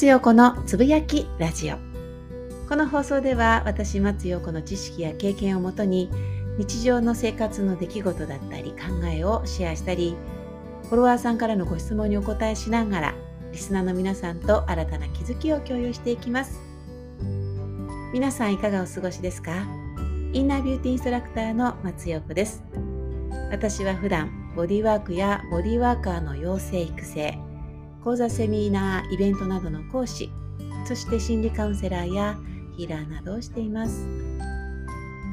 松陽子のつぶやきラジオ。この放送では私松陽子の知識や経験をもとに日常の生活の出来事だったり考えをシェアしたりフォロワーさんからのご質問にお答えしながらリスナーの皆さんと新たな気づきを共有していきます。皆さんいかがお過ごしですか？インナービューティーインストラクターの松陽子です。私は普段ボディワークやボディワーカーの養成育成講座セミナーイベントなどの講師そして心理カウンセラーやヒーラーなどをしています。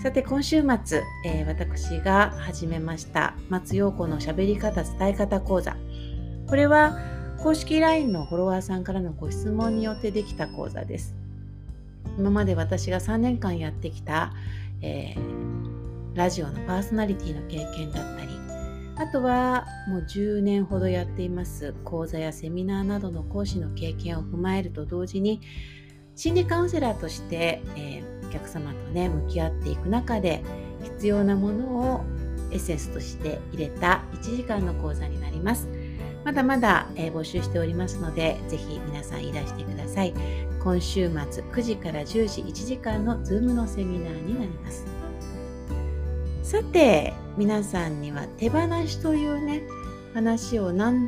さて今週末、えー、私が始めました松陽子のしゃべり方伝え方講座。これは公式 LINE のフォロワーさんからのご質問によってできた講座です。今まで私が3年間やってきた、えー、ラジオのパーソナリティの経験だったりあとはもう10年ほどやっています講座やセミナーなどの講師の経験を踏まえると同時に心理カウンセラーとして、えー、お客様とね向き合っていく中で必要なものをエッセンスとして入れた1時間の講座になります。まだまだ、えー、募集しておりますので、ぜひ皆さんいらしてください。今週末9時から10時1時間の Zoom のセミナーになります。さて、皆さんには手放しというね、話を何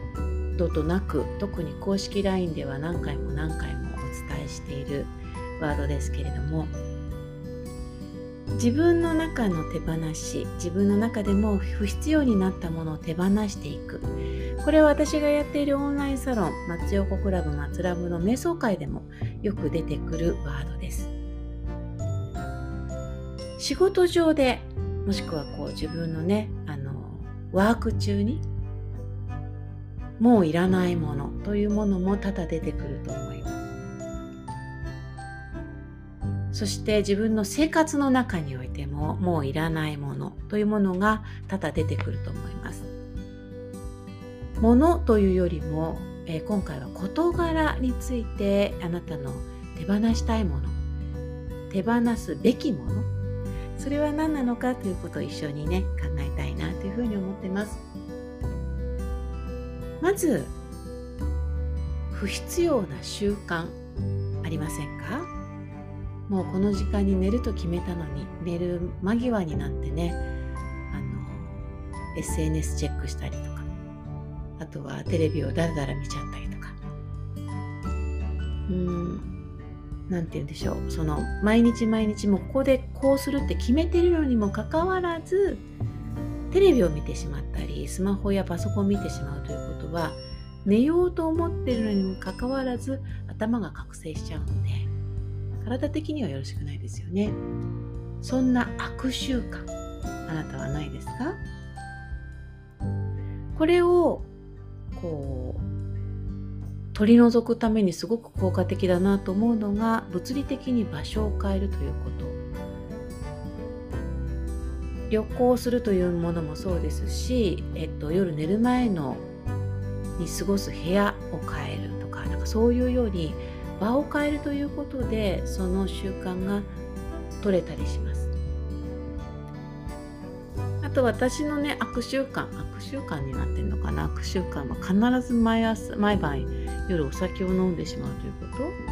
度となく、特に公式 LINE では何回も何回もお伝えしているワードですけれども、自分の中の手放し自分の中でも不必要になったものを手放していく。これは私がやっているオンラインサロン松横クラブ松ラブの瞑想会でもよく出てくるワードです。仕事上でもしくはこう自分のねあのワーク中にもういらないものというものも多々出てくると思いますそして自分の生活の中においてももういらないものというものが多々出てくると思います。ものというよりも、えー、今回は事柄についてあなたの手放したいもの手放すべきものそれは何なのかということを一緒にね考えたいなというふうに思ってます。まず不必要な習慣ありませんか？もうこの時間に寝ると決めたのに寝る間際になってねあの SNS チェックしたりとかあとはテレビをだらだら見ちゃったりとか。うん何て言うんでしょう。その毎日毎日もここでこうするって決めてるのにもかかわらずテレビを見てしまったりスマホやパソコンを見てしまうということは寝ようと思ってるのにもかかわらず頭が覚醒しちゃうので体的にはよろしくないですよね。そんな悪習慣あなたはないですか？これをこう取り除くためにすごく効果的だなと思うのが物理的に場所を変えるということ。旅行するというものもそうですし、えっと、夜寝る前のに過ごす部屋を変えるとかなんかそういうように場を変えるということでその習慣が取れたりします。あと私のね悪習慣悪習慣になってんのかな。悪習慣は必ず毎朝毎晩夜お酒を飲んでしまうということ。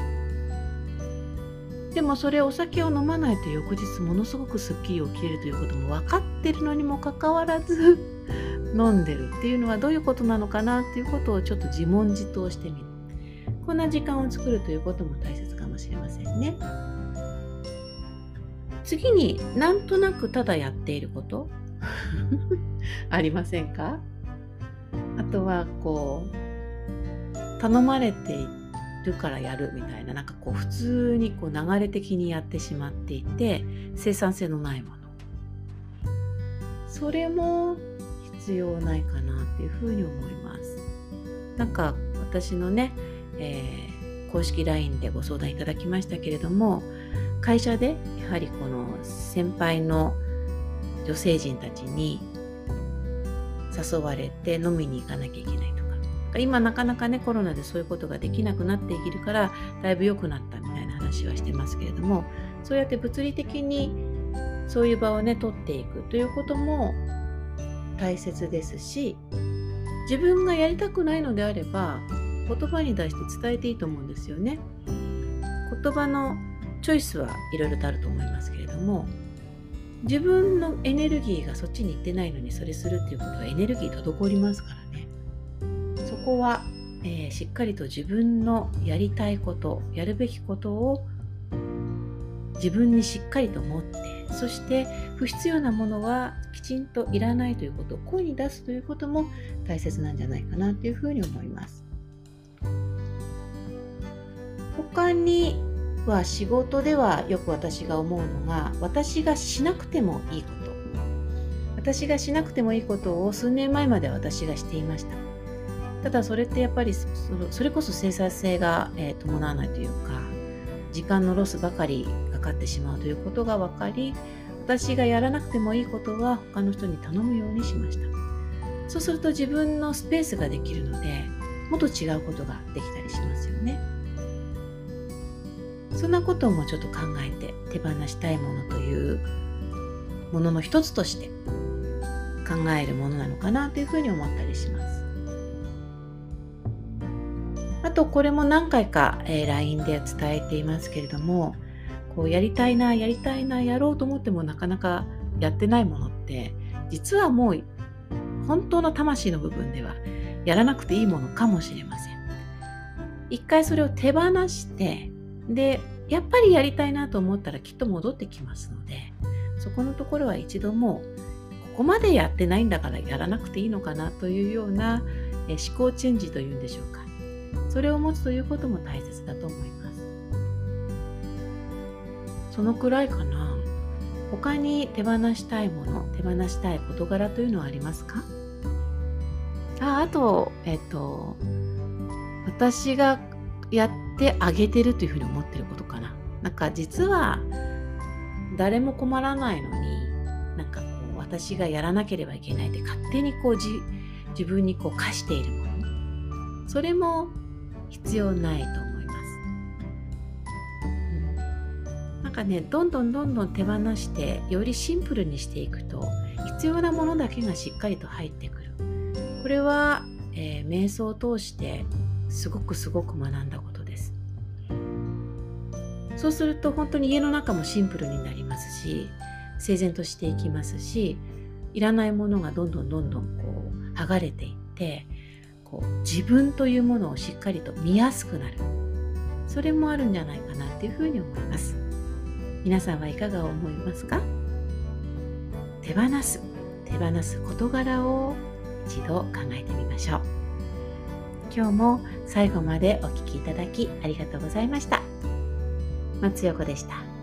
でもそれお酒を飲まないと翌日ものすごくすっきり起きれるということも分かってるのにもかかわらず 飲んでるっていうのはどういうことなのかなっていうことをちょっと自問自答してみる。こんな時間を作るということも大切かもしれませんね。次になんとなくただやっていること？ありませんか？あとはこう頼まれているからやるみたいななんかこう普通にこう流れ的にやってしまっていて生産性のないもの。それも必要ないかなっていうふうに思います。なんか私のねえー、公式 LINE でご相談いただきましたけれども会社でやはりこの先輩の女性陣たちに誘われて飲みに行かなきゃいけない。今なかなかねコロナでそういうことができなくなっているからだいぶ良くなったみたいな話はしてますけれどもそうやって物理的にそういう場をね取っていくということも大切ですし自分がやりたくないのであれば言葉に出して伝えていいと思うんですよね。言葉のチョイスはいろいろとあると思いますけれども自分のエネルギーがそっちに行ってないのにそれするっていうことはエネルギー滞りますからねこは、えー、しっかりと自分のやりたいことやるべきことを自分にしっかりと持ってそして不必要なものはきちんといらないということを声に出すということも大切なんじゃないかなというふうに思います。他には仕事ではよく私が思うのが私がしなくてもいいこと。私がしなくてもいいことを数年前まで私がしていました。ただそれってやっぱりそれこそ生産性が、え伴わないというか時間のロスばかりかかってしまうということが分かり私がやらなくてもいいことは他の人に頼むようにしましたそうすると自分のスペースができるのでもっと違うことができたりしますよね。そんなこともちょっと考えて手放したいものというものの一つとして考えるものなのかなというふうに思ったりします。あとこれも何回か、えー、LINE で伝えていますけれどもこうやりたいなやりたいなやろうと思ってもなかなかやってないものって実はもう本当の魂の部分ではやらなくていいものかもしれません。一回それを手放してでやっぱりやりたいなと思ったらきっと戻ってきますのでそこのところは一度もここまでやってないんだからやらなくていいのかなというような思考チェンジというんでしょうかそれを持つということも大切だと思います。そのくらいかな。他に手放したいもの手放したい事柄というのはありますか？ああとえっと私がやってあげてるというふうに思ってることかな。なんか実は誰も困らないのになんかこう私がやらなければいけないって勝手にこう自分にこう課しているもの。それも必要ないと思います。なんかねどんどんどんどん手放してよりシンプルにしていくと必要なものだけがしっかりと入ってくる。これは、えー、瞑想を通してすごくすごく学んだことですそうすると本当に家の中もシンプルになりますし整然としていきますしいらないものがどんどんどんどんこう剥がれていってこう自分というものをしっかりと見やすくなる。それもあるんじゃないかなっていうふうに思います。皆さんはいかが思いますか？手放す。手放す事柄を一度考えてみましょう。今日も最後までお聴きいただきありがとうございました。松横でした。